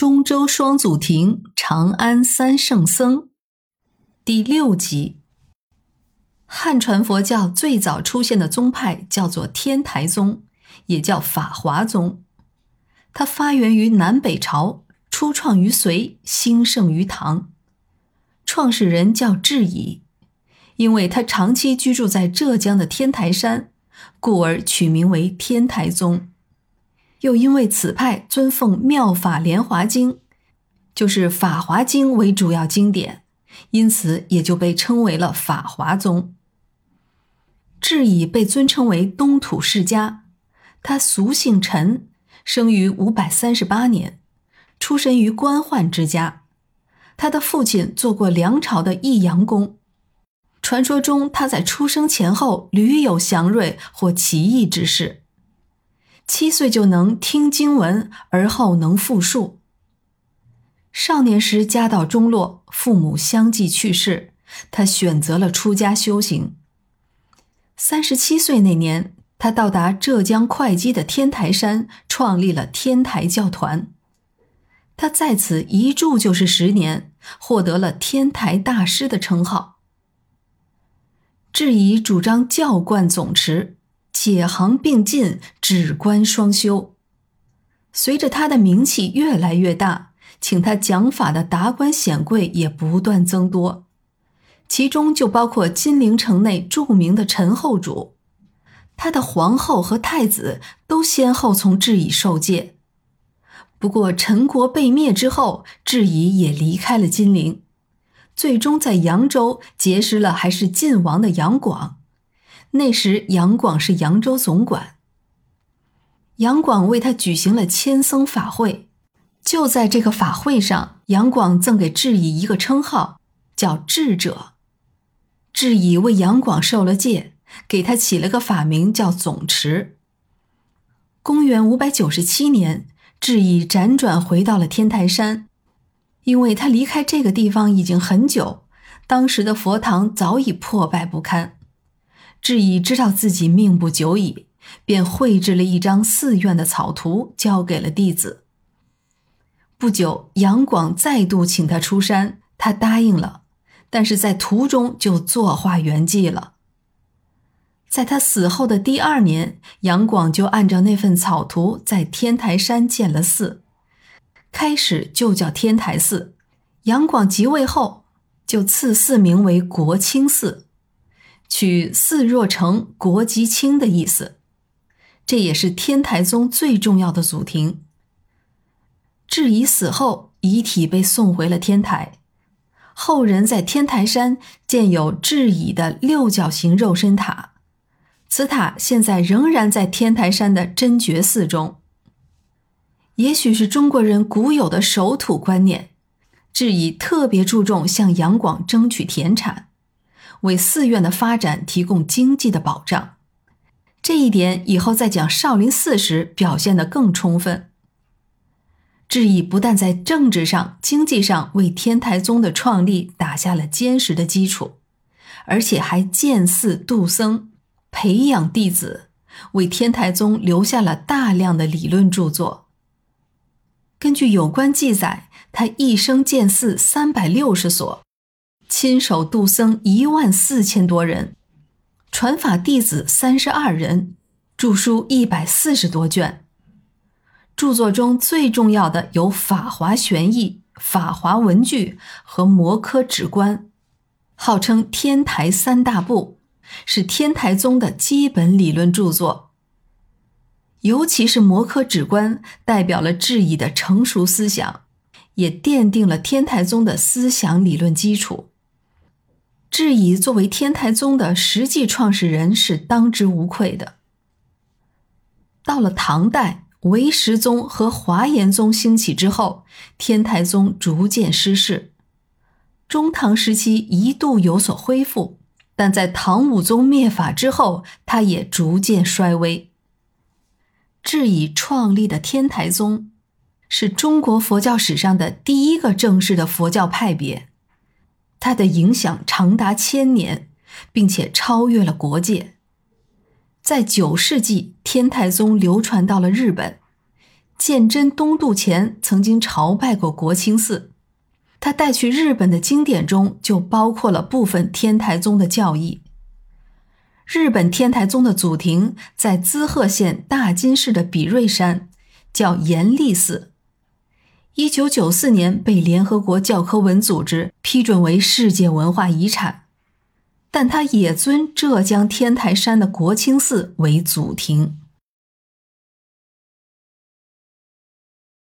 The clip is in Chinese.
中州双祖庭，长安三圣僧，第六集。汉传佛教最早出现的宗派叫做天台宗，也叫法华宗。它发源于南北朝，初创于隋，兴盛于唐。创始人叫智以，因为他长期居住在浙江的天台山，故而取名为天台宗。又因为此派尊奉《妙法莲华经》，就是《法华经》为主要经典，因此也就被称为了法华宗。智已被尊称为东土世家，他俗姓陈，生于五百三十八年，出身于官宦之家。他的父亲做过梁朝的义阳公，传说中他在出生前后屡有祥瑞或奇异之事。七岁就能听经文，而后能复述。少年时家道中落，父母相继去世，他选择了出家修行。三十七岁那年，他到达浙江会稽的天台山，创立了天台教团。他在此一住就是十年，获得了天台大师的称号。质疑主张教贯总持。且行并进，止观双修。随着他的名气越来越大，请他讲法的达官显贵也不断增多，其中就包括金陵城内著名的陈后主，他的皇后和太子都先后从智以受戒。不过，陈国被灭之后，智以也离开了金陵，最终在扬州结识了还是晋王的杨广。那时，杨广是扬州总管。杨广为他举行了千僧法会，就在这个法会上，杨广赠给智以一个称号，叫智者。智以为杨广受了戒，给他起了个法名叫总持。公元五百九十七年，智以辗转回到了天台山，因为他离开这个地方已经很久，当时的佛堂早已破败不堪。智以知道自己命不久矣，便绘制了一张寺院的草图，交给了弟子。不久，杨广再度请他出山，他答应了，但是在途中就作画圆寂了。在他死后的第二年，杨广就按照那份草图，在天台山建了寺，开始就叫天台寺。杨广即位后，就赐寺名为国清寺。取“寺若成，国即清”的意思，这也是天台宗最重要的祖庭。智以死后，遗体被送回了天台，后人在天台山建有智以的六角形肉身塔，此塔现在仍然在天台山的真觉寺中。也许是中国人古有的守土观念，智以特别注重向杨广争取田产。为寺院的发展提供经济的保障，这一点以后在讲少林寺时表现得更充分。智毅不但在政治上、经济上为天台宗的创立打下了坚实的基础，而且还建寺度僧，培养弟子，为天台宗留下了大量的理论著作。根据有关记载，他一生建寺三百六十所。亲手度僧一万四千多人，传法弟子三十二人，著书一百四十多卷。著作中最重要的有《法华玄义》《法华文具》和《摩诃止观》，号称天台三大部，是天台宗的基本理论著作。尤其是《摩诃止观》，代表了智义的成熟思想，也奠定了天台宗的思想理论基础。智以作为天台宗的实际创始人是当之无愧的。到了唐代，唯识宗和华严宗兴起之后，天台宗逐渐失势。中唐时期一度有所恢复，但在唐武宗灭法之后，它也逐渐衰微。智以创立的天台宗，是中国佛教史上的第一个正式的佛教派别。它的影响长达千年，并且超越了国界。在九世纪，天台宗流传到了日本，鉴真东渡前曾经朝拜过国清寺。他带去日本的经典中就包括了部分天台宗的教义。日本天台宗的祖庭在滋贺县大津市的比瑞山，叫延历寺。一九九四年被联合国教科文组织批准为世界文化遗产，但它也尊浙江天台山的国清寺为祖庭。